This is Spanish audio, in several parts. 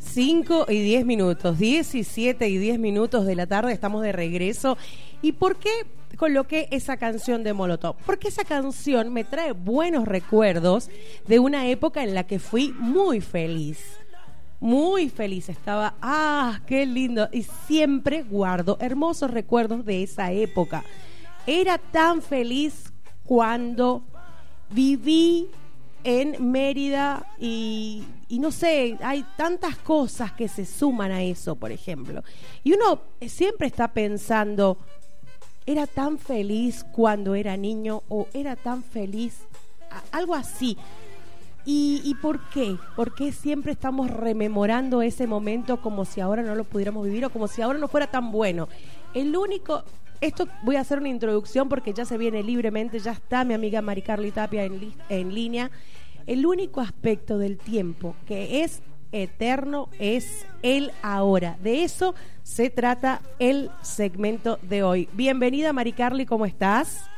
5 y 10 minutos, 17 y 10 minutos de la tarde, estamos de regreso. ¿Y por qué coloqué esa canción de Molotov? Porque esa canción me trae buenos recuerdos de una época en la que fui muy feliz. Muy feliz estaba, ah, qué lindo. Y siempre guardo hermosos recuerdos de esa época. Era tan feliz cuando viví en Mérida y, no sé, hay tantas cosas que se suman a eso, por ejemplo. Y uno siempre está pensando, era tan feliz cuando era niño o era tan feliz, algo así. ¿Y, ¿Y por qué? ¿Por qué siempre estamos rememorando ese momento como si ahora no lo pudiéramos vivir o como si ahora no fuera tan bueno? El único, esto voy a hacer una introducción porque ya se viene libremente, ya está mi amiga Mari Carly Tapia en, en línea. El único aspecto del tiempo que es eterno es el ahora. De eso se trata el segmento de hoy. Bienvenida Mari Carly, ¿cómo estás?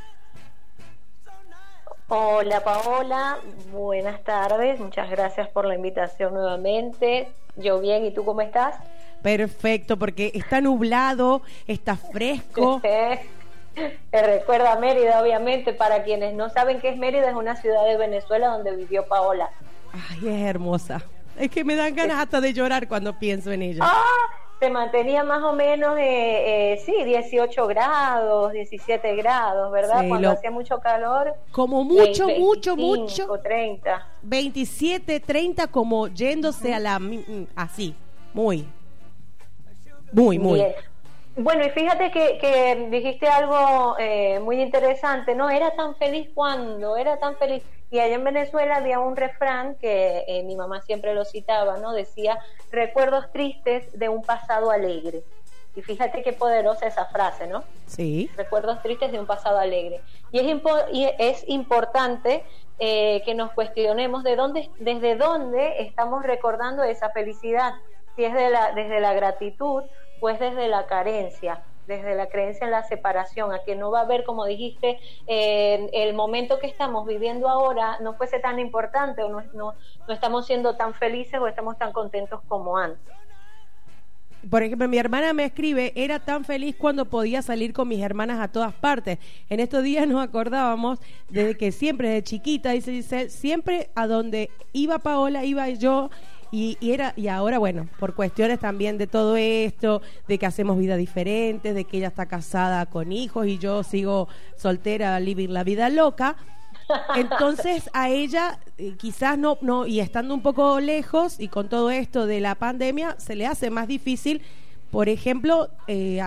Hola Paola, buenas tardes, muchas gracias por la invitación nuevamente. Yo bien, ¿y tú cómo estás? Perfecto, porque está nublado, está fresco. Te recuerda a Mérida, obviamente. Para quienes no saben qué es Mérida, es una ciudad de Venezuela donde vivió Paola. Ay, es hermosa. Es que me dan ganas hasta de llorar cuando pienso en ella. Ah, se mantenía más o menos, eh, eh, sí, 18 grados, 17 grados, ¿verdad? Cuando hacía mucho calor. Como mucho, mucho, mucho. 30. 27, 30, como yéndose a la. Así, muy. Muy, muy. Bueno, y fíjate que, dijiste algo eh, muy interesante, ¿no? Era tan feliz cuando, era tan feliz. Y allá en Venezuela había un refrán que eh, mi mamá siempre lo citaba, ¿no? Decía, recuerdos tristes de un pasado alegre. Y fíjate qué poderosa esa frase, ¿no? Sí. Recuerdos tristes de un pasado alegre. Y es, y es importante eh, que nos cuestionemos de dónde, desde dónde estamos recordando esa felicidad. Si es de la, desde la gratitud pues desde la carencia, desde la creencia en la separación, a que no va a haber, como dijiste, el momento que estamos viviendo ahora no fuese tan importante o no, no, no estamos siendo tan felices o estamos tan contentos como antes por ejemplo, mi hermana me escribe, era tan feliz cuando podía salir con mis hermanas a todas partes. En estos días nos acordábamos de que siempre, de chiquita, dice dice siempre a donde iba Paola, iba yo y, era y ahora bueno por cuestiones también de todo esto de que hacemos vida diferentes de que ella está casada con hijos y yo sigo soltera living la vida loca entonces a ella eh, quizás no no y estando un poco lejos y con todo esto de la pandemia se le hace más difícil por ejemplo, eh,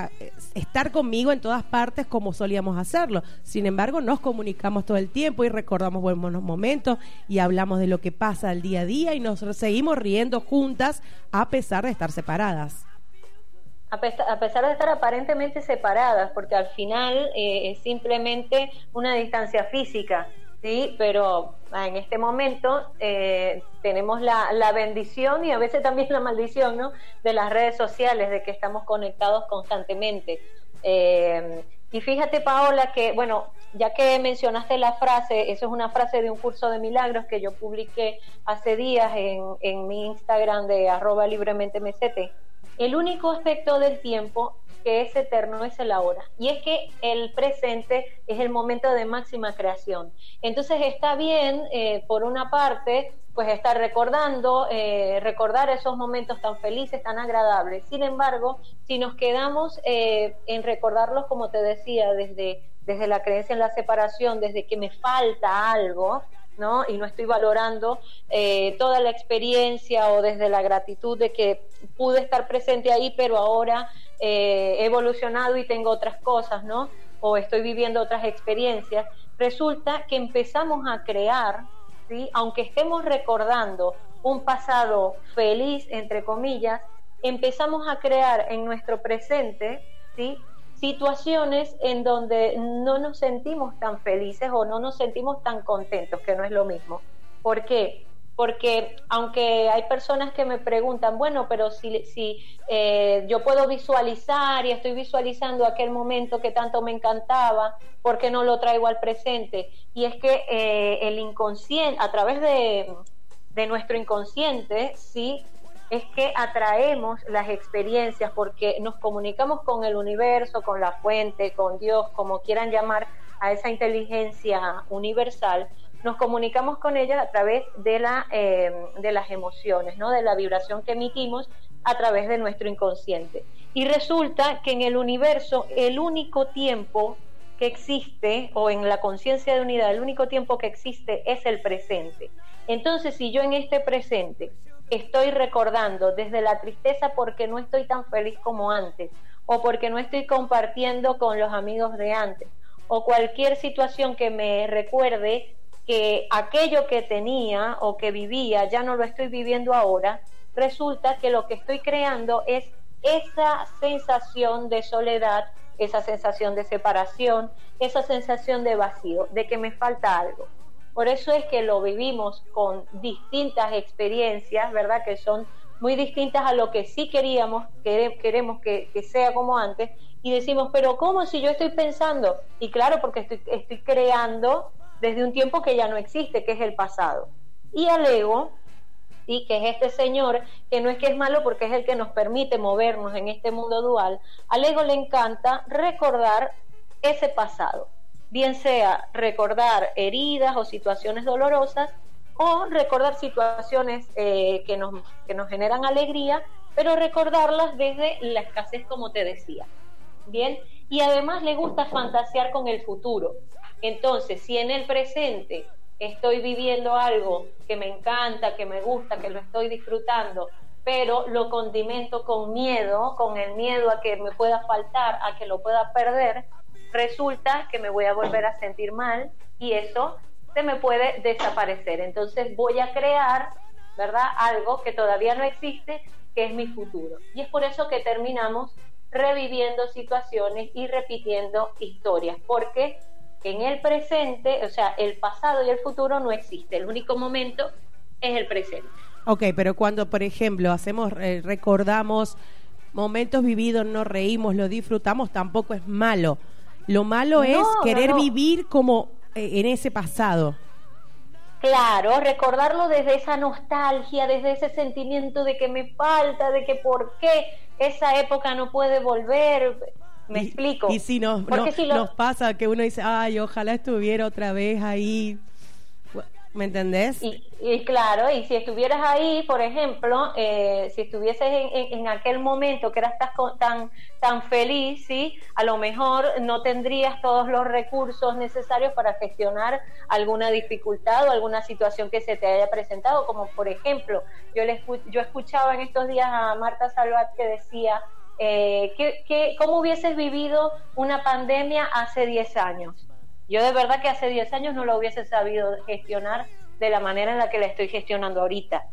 estar conmigo en todas partes como solíamos hacerlo. Sin embargo, nos comunicamos todo el tiempo y recordamos buenos momentos y hablamos de lo que pasa al día a día y nos seguimos riendo juntas a pesar de estar separadas. A pesar, de estar aparentemente separadas, porque al final eh, es simplemente una distancia física Sí, pero ah, en este momento eh, tenemos la, la, bendición y a veces también la maldición ¿no? de las redes sociales, de que estamos conectados constantemente. Eh, y fíjate, Paola, que, bueno, ya que mencionaste la frase, eso es una frase de un curso de milagros que yo publiqué hace días en, en mi Instagram de arroba libremente mesete. El único aspecto del tiempo que es eterno es el ahora. Y es que el presente es el momento de máxima creación. Entonces está bien, eh, por una parte, pues estar recordando, eh, recordar esos momentos tan felices, tan agradables. Sin embargo, si nos quedamos eh, en recordarlos, como te decía, desde, desde la creencia en la separación, desde que me falta algo, ¿no? Y no estoy valorando toda la experiencia o desde la gratitud de que pude estar presente ahí, pero ahora eh, he evolucionado y tengo otras cosas, ¿no? O estoy viviendo otras experiencias, resulta que empezamos a crear, ¿sí? Aunque estemos recordando un pasado feliz, entre comillas, empezamos a crear en nuestro presente, ¿sí? Situaciones en donde no nos sentimos tan felices o no nos sentimos tan contentos, que no es lo mismo. ¿Por qué? porque aunque hay personas que me preguntan, bueno, pero si, si eh, yo puedo visualizar y estoy visualizando aquel momento que tanto me encantaba, ¿por qué no lo traigo al presente? Y es que eh, el inconsciente, a través de, de nuestro inconsciente, sí, es que atraemos las experiencias porque nos comunicamos con el universo, con la fuente, con Dios, como quieran llamar a esa inteligencia universal, nos comunicamos con ella a través de, la, eh, de las emociones, ¿no? de la vibración que emitimos a través de nuestro inconsciente. Y resulta que en el universo el único tiempo que existe, o en la conciencia de unidad, el único tiempo que existe es el presente. Entonces, si yo en este presente estoy recordando desde la tristeza porque no estoy tan feliz como antes, o porque no estoy compartiendo con los amigos de antes, o cualquier situación que me recuerde que aquello que tenía o que vivía ya no lo estoy viviendo ahora, resulta que lo que estoy creando es esa sensación de soledad, esa sensación de separación, esa sensación de vacío, de que me falta algo. Por eso es que lo vivimos con distintas experiencias, ¿verdad? Que son muy distintas a lo que sí queríamos, queremos que, que sea como antes, y decimos, pero ¿cómo si yo estoy pensando? Y claro, porque estoy, estoy creando desde un tiempo que ya no existe, que es el pasado. Y al ego, y que es este señor, que no es que es malo porque es el que nos permite movernos en este mundo dual, al ego le encanta recordar ese pasado, bien sea recordar heridas o situaciones dolorosas, o recordar situaciones eh, que, nos, que nos generan alegría, pero recordarlas desde la escasez, como te decía. Bien, y además le gusta fantasear con el futuro. Entonces, si en el presente estoy viviendo algo que me encanta, que me gusta, que lo estoy disfrutando, pero lo condimento con miedo, con el miedo a que me pueda faltar, a que lo pueda perder, resulta que me voy a volver a sentir mal y eso se me puede desaparecer. Entonces voy a crear, ¿verdad? Algo que todavía no existe, que es mi futuro. Y es por eso que terminamos reviviendo situaciones y repitiendo historias, porque en el presente, o sea, el pasado y el futuro no existe, el único momento es el presente. Ok, pero cuando, por ejemplo, hacemos, eh, recordamos momentos vividos, nos reímos, lo disfrutamos, tampoco es malo. Lo malo es querer vivir como eh, en ese pasado. Claro, recordarlo desde esa nostalgia, desde ese sentimiento de que me falta, de que por qué esa época no puede volver. Me explico. Y si nos, nos pasa que uno dice, ay, ojalá estuviera otra vez ahí. ¿Me entendés? Y, claro, y si estuvieras ahí, por ejemplo, eh, si estuvieses en, aquel momento que eras tan, tan feliz, ¿sí? a lo mejor no tendrías todos los recursos necesarios para gestionar alguna dificultad o alguna situación que se te haya presentado, como por ejemplo, yo, le, yo escuchaba en estos días a Marta Salvat que decía, eh, que, ¿cómo hubieses vivido una pandemia hace 10 años? Yo de verdad que hace 10 años no lo hubiese sabido gestionar de la manera en la que la estoy gestionando ahorita.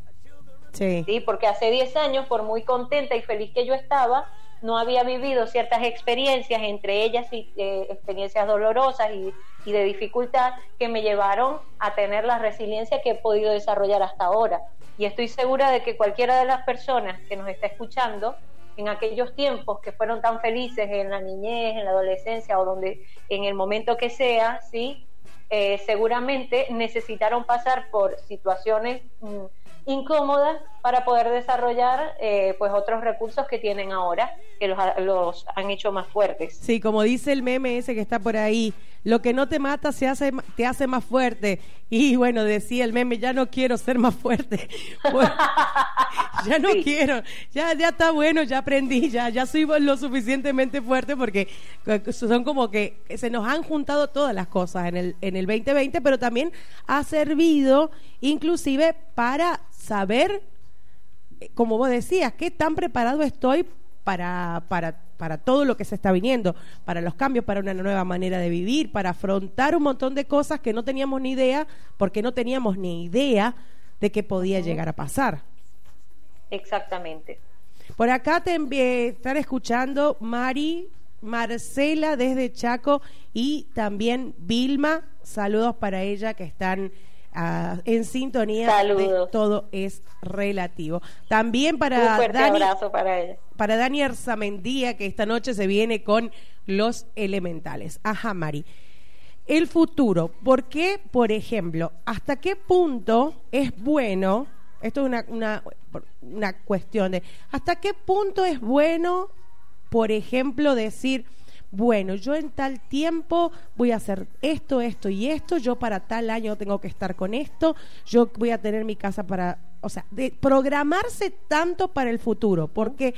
Sí. ¿Sí? Porque hace 10 años, por muy contenta y feliz que yo estaba, no había vivido ciertas experiencias, entre ellas eh, experiencias dolorosas y, y, de dificultad, que me llevaron a tener la resiliencia que he podido desarrollar hasta ahora. Y estoy segura de que cualquiera de las personas que nos está escuchando en aquellos tiempos que fueron tan felices en la niñez, en la adolescencia o donde en el momento que sea, sí, eh, seguramente necesitaron pasar por situaciones mm, incómodas para poder desarrollar eh, pues otros recursos que tienen ahora que los, los, han hecho más fuertes. Sí, como dice el meme ese que está por ahí, lo que no te mata se hace te hace más fuerte. Y bueno, decía el meme, ya no quiero ser más fuerte. ya no quiero, ya ya está bueno, ya aprendí, ya ya soy lo suficientemente fuerte porque son como que se nos han juntado todas las cosas en el en el 2020, pero también ha servido inclusive para saber, eh, como vos decías, qué tan preparado estoy para, para, para todo lo que se está viniendo, para los cambios, para una nueva manera de vivir, para afrontar un montón de cosas que no teníamos ni idea, porque no teníamos ni idea de qué podía llegar a pasar. Exactamente. Por acá te están escuchando Mari, Marcela desde Chaco y también Vilma. Saludos para ella que están en sintonía de todo es relativo. También para Un Dani, abrazo para ella. Para Dani Arzamendía, que esta noche se viene con los elementales. Ajá, Mari. El futuro, ¿por qué, por ejemplo, hasta qué punto es bueno, esto es una, una, una cuestión de, hasta qué punto es bueno, por ejemplo, decir, bueno, yo en tal tiempo voy a hacer esto, esto y esto, yo para tal año tengo que estar con esto, yo voy a tener mi casa para, o sea, de programarse tanto para el futuro, porque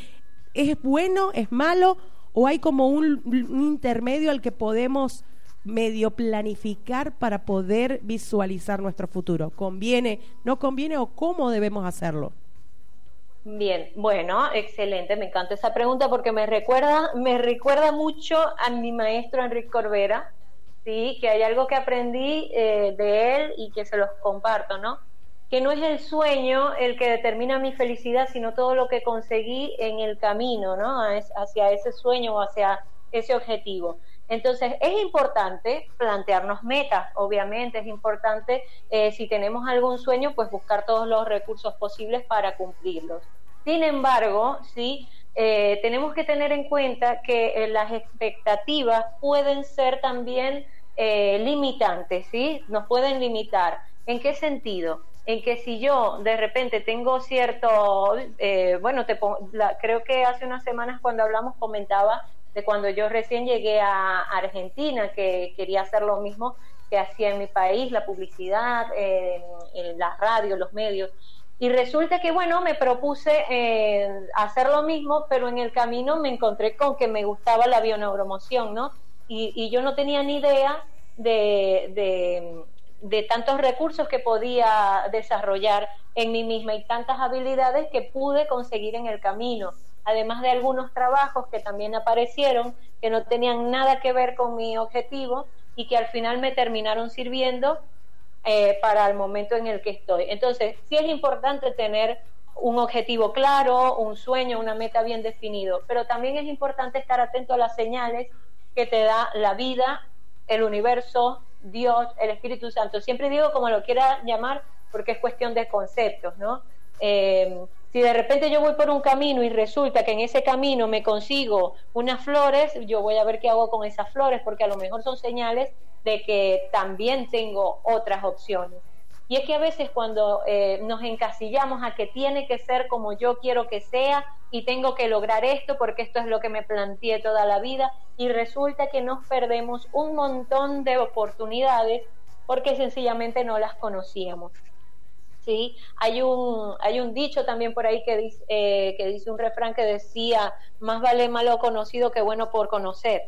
es bueno, es malo, o hay como un, un intermedio al que podemos medio planificar para poder visualizar nuestro futuro. ¿Conviene, no conviene o cómo debemos hacerlo? Bien, bueno, excelente, me encanta esa pregunta porque me recuerda, me recuerda mucho a mi maestro Enrique Corbera, sí, que hay algo que aprendí eh, de él y que se los comparto, ¿no? Que no es el sueño el que determina mi felicidad, sino todo lo que conseguí en el camino, ¿no? Hacia ese sueño o hacia ese objetivo. Entonces, es importante plantearnos metas, obviamente, es importante, eh, si tenemos algún sueño, pues buscar todos los recursos posibles para cumplirlos. Sin embargo, sí, eh, tenemos que tener en cuenta que eh, las expectativas pueden ser también limitantes, ¿sí? Nos pueden limitar. ¿En qué sentido? En que si yo de repente tengo cierto, bueno, te, creo que hace unas semanas cuando hablamos comentaba de cuando yo recién llegué a Argentina, que quería hacer lo mismo que hacía en mi país, la publicidad, en la radio, los medios. Y resulta que, bueno, me propuse eh, hacer lo mismo, pero en el camino me encontré con que me gustaba la bioneuromoción, ¿no? Y, yo no tenía ni idea de, de tantos recursos que podía desarrollar en mí misma y tantas habilidades que pude conseguir en el camino además de algunos trabajos que también aparecieron que no tenían nada que ver con mi objetivo y que al final me terminaron sirviendo eh, para el momento en el que estoy. Entonces, sí es importante tener un objetivo claro, un sueño, una meta bien definido, pero también es importante estar atento a las señales que te da la vida, el universo, Dios, el Espíritu Santo. Siempre digo como lo quiera llamar porque es cuestión de conceptos, ¿no? Eh, si de repente yo voy por un camino y resulta que en ese camino me consigo unas flores, yo voy a ver qué hago con esas flores, porque a lo mejor son señales de que también tengo otras opciones. Y es que a veces cuando eh, nos encasillamos a que tiene que ser como yo quiero que sea y tengo que lograr esto porque esto es lo que me planteé toda la vida y resulta que nos perdemos un montón de oportunidades porque sencillamente no las conocíamos. ¿Sí? Hay un, hay un dicho también por ahí que dice, eh, que dice un refrán que decía, más vale malo conocido que bueno por conocer,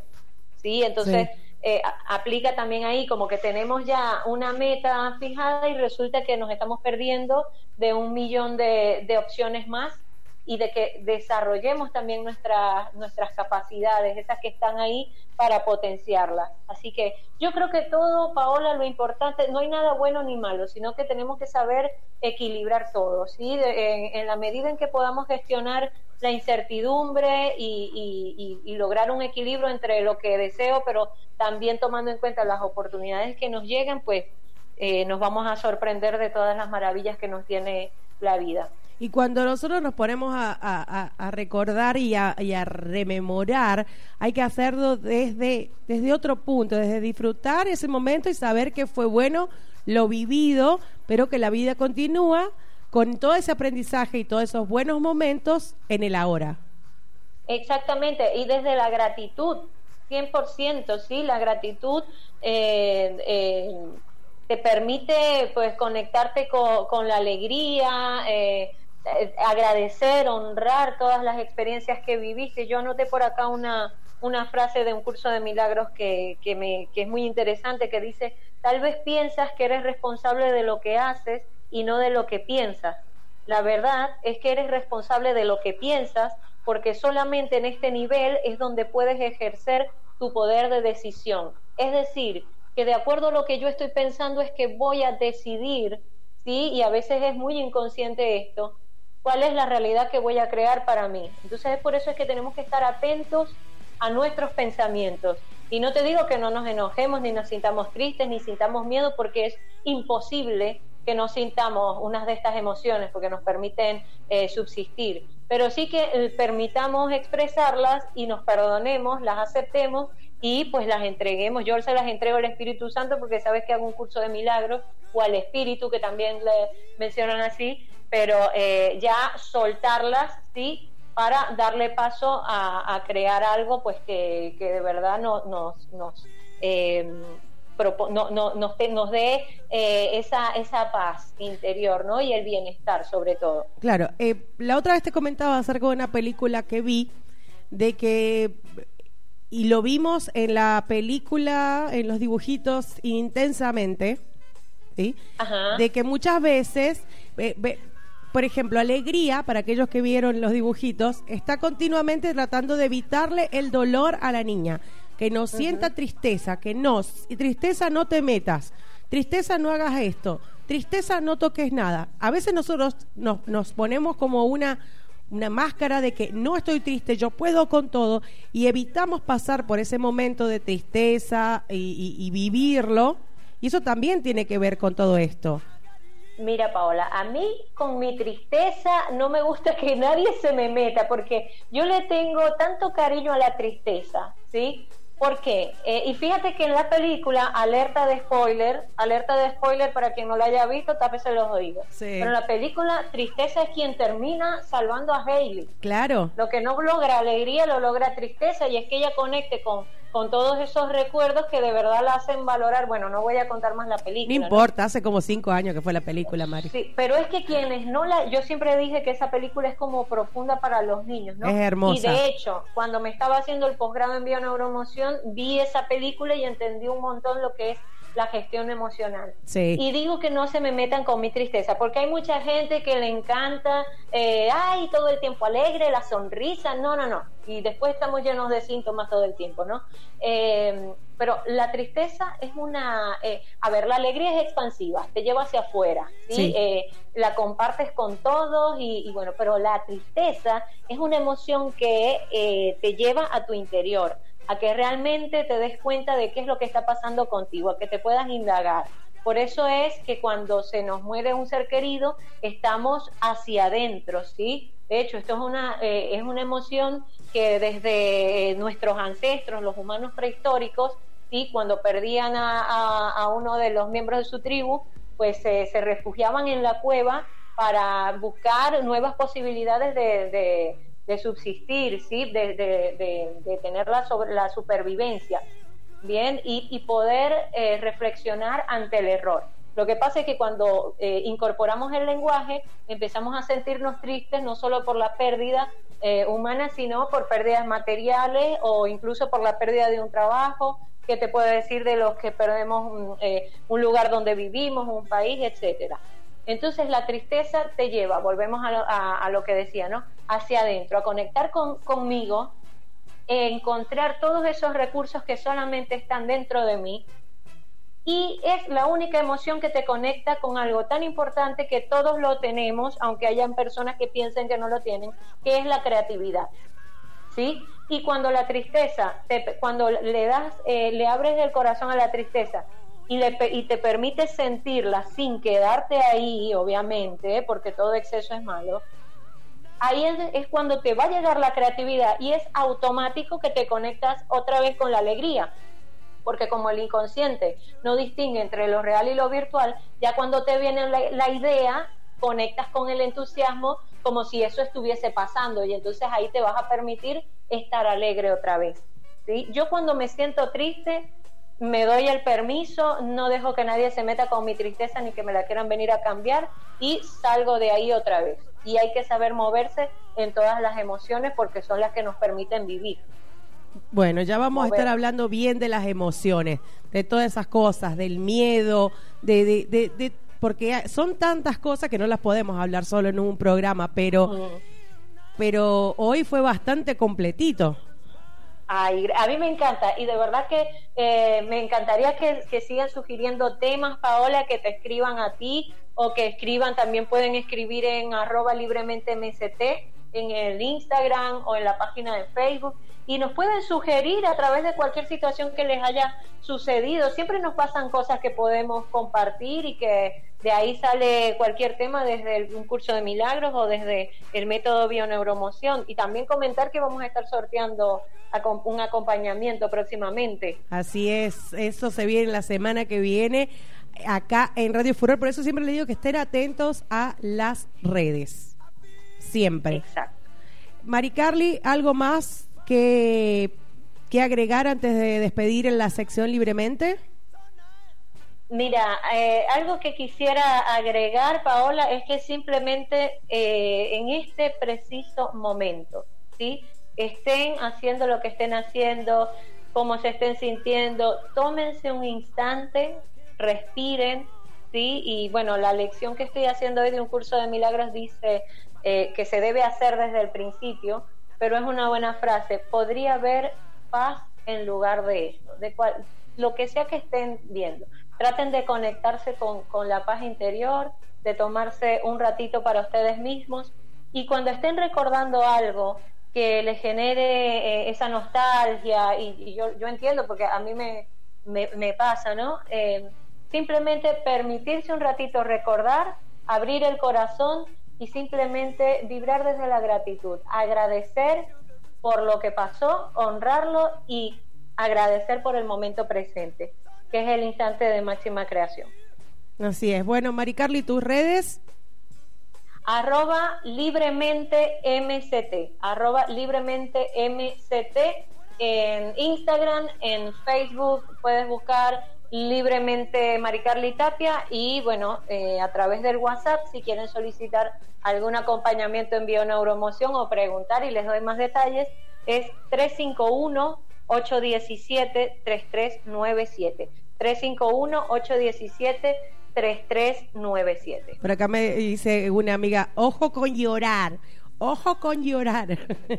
¿sí? Entonces, eh, aplica también ahí como que tenemos ya una meta fijada y resulta que nos estamos perdiendo de un millón de, de opciones más y de que desarrollemos también nuestras nuestras capacidades, esas que están ahí para potenciarlas. Así que yo creo que todo, Paola, lo importante, no hay nada bueno ni malo, sino que tenemos que saber equilibrar todo, ¿sí? en, la medida en que podamos gestionar la incertidumbre y, lograr un equilibrio entre lo que deseo, pero también tomando en cuenta las oportunidades que nos llegan, pues eh, nos vamos a sorprender de todas las maravillas que nos tiene la vida. Y cuando nosotros nos ponemos a, recordar y, a, rememorar, hay que hacerlo desde, desde otro punto, desde disfrutar ese momento y saber que fue bueno lo vivido, pero que la vida continúa con todo ese aprendizaje y todos esos buenos momentos en el ahora. Exactamente, y desde la gratitud, 100%, sí, la gratitud eh, eh, te permite pues conectarte con, la alegría, eh, agradecer, honrar todas las experiencias que viviste. Yo anoté por acá una, una frase de un curso de milagros que, que, me, que es muy interesante, que dice, tal vez piensas que eres responsable de lo que haces y no de lo que piensas. La verdad es que eres responsable de lo que piensas porque solamente en este nivel es donde puedes ejercer tu poder de decisión. Es decir, que de acuerdo a lo que yo estoy pensando es que voy a decidir, ¿sí? Y a veces es muy inconsciente esto, cuál es la realidad que voy a crear para mí. Entonces, por eso es que tenemos que estar atentos a nuestros pensamientos Y no te digo que no nos enojemos, ni nos sintamos tristes, ni sintamos miedo, porque es imposible que no sintamos unas de estas emociones, porque nos permiten eh, subsistir. Pero sí que eh, permitamos expresarlas y nos perdonemos, las aceptemos y pues las entreguemos. Yo se las entrego al Espíritu Santo porque sabes que hago un curso de milagros o al Espíritu, que también le mencionan así, pero eh, ya soltarlas, ¿sí? Para darle paso a, crear algo pues que, de verdad no, nos, nos, eh, no, no, nos, nos dé eh, esa, esa paz interior ¿no? y el bienestar sobre todo. Claro, la otra vez te comentaba acerca de una película que vi de que y lo vimos en la película, en los dibujitos intensamente, ¿sí? De que muchas veces por ejemplo, Alegría, para aquellos que vieron los dibujitos, está continuamente tratando de evitarle el dolor a la niña, que no sienta tristeza, que no, tristeza no te metas, tristeza no hagas esto, tristeza no toques nada. A veces nosotros nos, nos ponemos como una una máscara de que no estoy triste, yo puedo con todo y evitamos pasar por ese momento de tristeza y vivirlo. Y eso también tiene que ver con todo esto. Mira, Paola, a mí con mi tristeza no me gusta que nadie se me meta porque yo le tengo tanto cariño a la tristeza, ¿sí? ¿Por qué? Eh, y fíjate que en la película, alerta de spoiler, alerta de spoiler para quien no la haya visto, tápese los oídos. Pero en la película, Tristeza es quien termina salvando a Hailey. Claro. Lo que no logra alegría, lo logra tristeza, y es que ella conecte con con todos esos recuerdos que de verdad la hacen valorar. Bueno, no voy a contar más la película. No importa, hace como cinco años que fue la película, Mari. Sí, pero es que quienes no la... Yo siempre dije que esa película es como profunda para los niños, ¿no? Es hermosa. Y de hecho, cuando me estaba haciendo el posgrado en bioneuromoción, vi esa película y entendí un montón lo que es la gestión emocional. Sí. Y digo que no se me metan con mi tristeza, porque hay mucha gente que le encanta, eh, ay, todo el tiempo alegre, la sonrisa, no, no, no. Y después estamos llenos de síntomas todo el tiempo, ¿no? Eh, pero la tristeza es una, eh, a ver, la alegría es expansiva, te lleva hacia afuera, ¿sí? la compartes con todos y, y, bueno, pero la tristeza es una emoción que te lleva a tu interior a que realmente te des cuenta de qué es lo que está pasando contigo, a que te puedas indagar. Por eso es que cuando se nos muere un ser querido, estamos hacia adentro, ¿sí? De hecho, esto es una, eh, es una emoción que desde nuestros ancestros, los humanos prehistóricos, ¿sí? cuando perdían a, uno de los miembros de su tribu, pues se refugiaban en la cueva para buscar nuevas posibilidades de, de subsistir, ¿sí? de, de, tener la, sobre, la supervivencia, ¿bien? Y, poder eh, reflexionar ante el error. Lo que pasa es que cuando eh, incorporamos el lenguaje, empezamos a sentirnos tristes no solo por la pérdida eh, humana, sino por pérdidas materiales o incluso por la pérdida de un trabajo, que te puede decir de los que perdemos un, un lugar donde vivimos, un país, etcétera. Entonces la tristeza te lleva, volvemos a lo, que decía, ¿no? Hacia adentro, a conectar con, conmigo, encontrar todos esos recursos que solamente están dentro de mí y es la única emoción que te conecta con algo tan importante que todos lo tenemos, aunque hayan personas que piensen que no lo tienen, que es la creatividad. ¿Sí? Y cuando la tristeza, cuando le das, eh, le abres el corazón a la tristeza y, te permite sentirla sin quedarte ahí, obviamente, porque todo exceso es malo, ahí es, cuando te va a llegar la creatividad y es automático que te conectas otra vez con la alegría. Porque como el inconsciente no distingue entre lo real y lo virtual, ya cuando te viene la, la idea, conectas con el entusiasmo como si eso estuviese pasando y entonces ahí te vas a permitir estar alegre otra vez. ¿sí? Yo cuando me siento triste, me doy el permiso, no dejo que nadie se meta con mi tristeza ni que me la quieran venir a cambiar y salgo de ahí otra vez. Y hay que saber moverse en todas las emociones porque son las que nos permiten vivir. Bueno, ya vamos a estar hablando bien de las emociones, de todas esas cosas, del miedo, de, de, de, porque son tantas cosas que no las podemos hablar solo en un programa, pero, pero hoy fue bastante completito a mí me encanta y de verdad que eh, me encantaría que, sigan sugiriendo temas, Paola, que te escriban a ti o que escriban, también pueden escribir en arroba libremente MST en el Instagram o en la página de Facebook y nos pueden sugerir a través de cualquier situación que les haya sucedido. Siempre nos pasan cosas que podemos compartir y que de ahí sale cualquier tema desde un curso de milagros o desde el método bioneuromoción. Y también comentar que vamos a estar sorteando un acompañamiento próximamente. Así es, eso se viene la semana que viene acá en Radio Furor. Por eso siempre le digo que estén atentos a las redes. Siempre. Exacto. Mari Carly, ¿algo más que, que agregar antes de despedir en la sección libremente? Mira, eh, algo que quisiera agregar, Paola, es que simplemente eh, en este preciso momento, ¿sí? Estén haciendo lo que estén haciendo, como se estén sintiendo, tómense un instante, respiren, ¿sí? Y bueno, la lección que estoy haciendo hoy de un curso de milagros dice eh, que se debe hacer desde el principio, pero es una buena frase. Podría haber paz en lugar de esto, de cual, lo que sea que estén viendo. Traten de conectarse con, con la paz interior, de tomarse un ratito para ustedes mismos y cuando estén recordando algo que les genere eh, esa nostalgia, y, yo, yo, entiendo porque a mí me, me, pasa, ¿no? Eh, simplemente permitirse un ratito recordar, abrir el corazón y simplemente vibrar desde la gratitud, agradecer por lo que pasó, honrarlo y agradecer por el momento presente, que es el instante de máxima creación. Así es. Bueno, Mari Carly, tus redes arroba libremente MCT, arroba libremente MCT en Instagram, en Facebook, puedes buscar libremente Maricarly Tapia y bueno, eh, a través del WhatsApp si quieren solicitar algún acompañamiento en bioneuromoción o preguntar y les doy más detalles, es 351 817 3397. 351 817 3397. Por acá me dice una amiga, ojo con llorar. Ojo con llorar.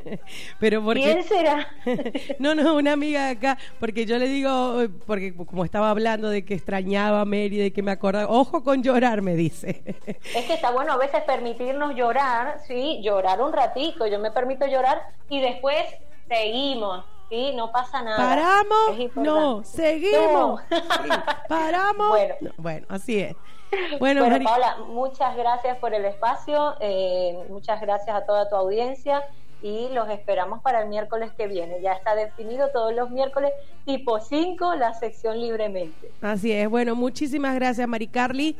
Pero porque... ¿Quién será? no, no, una amiga de acá, porque yo le digo, porque como estaba hablando de que extrañaba a Mary, de que me acordaba, ojo con llorar, me dice. es que está bueno a veces permitirnos llorar, sí, llorar un ratito, yo me permito llorar y después seguimos Sí, no pasa nada. ¿Paramos? No, seguimos. ¿Paramos? Bueno. bueno, así es. Bueno, Paola, muchas gracias por el espacio, eh, muchas gracias a toda tu audiencia y los esperamos para el miércoles que viene. Ya está definido todos los miércoles, tipo 5, la sección libremente. Así es. Bueno, muchísimas gracias, Mari Carly.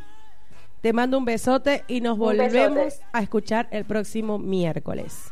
Te mando un besote y nos volvemos a escuchar el próximo miércoles.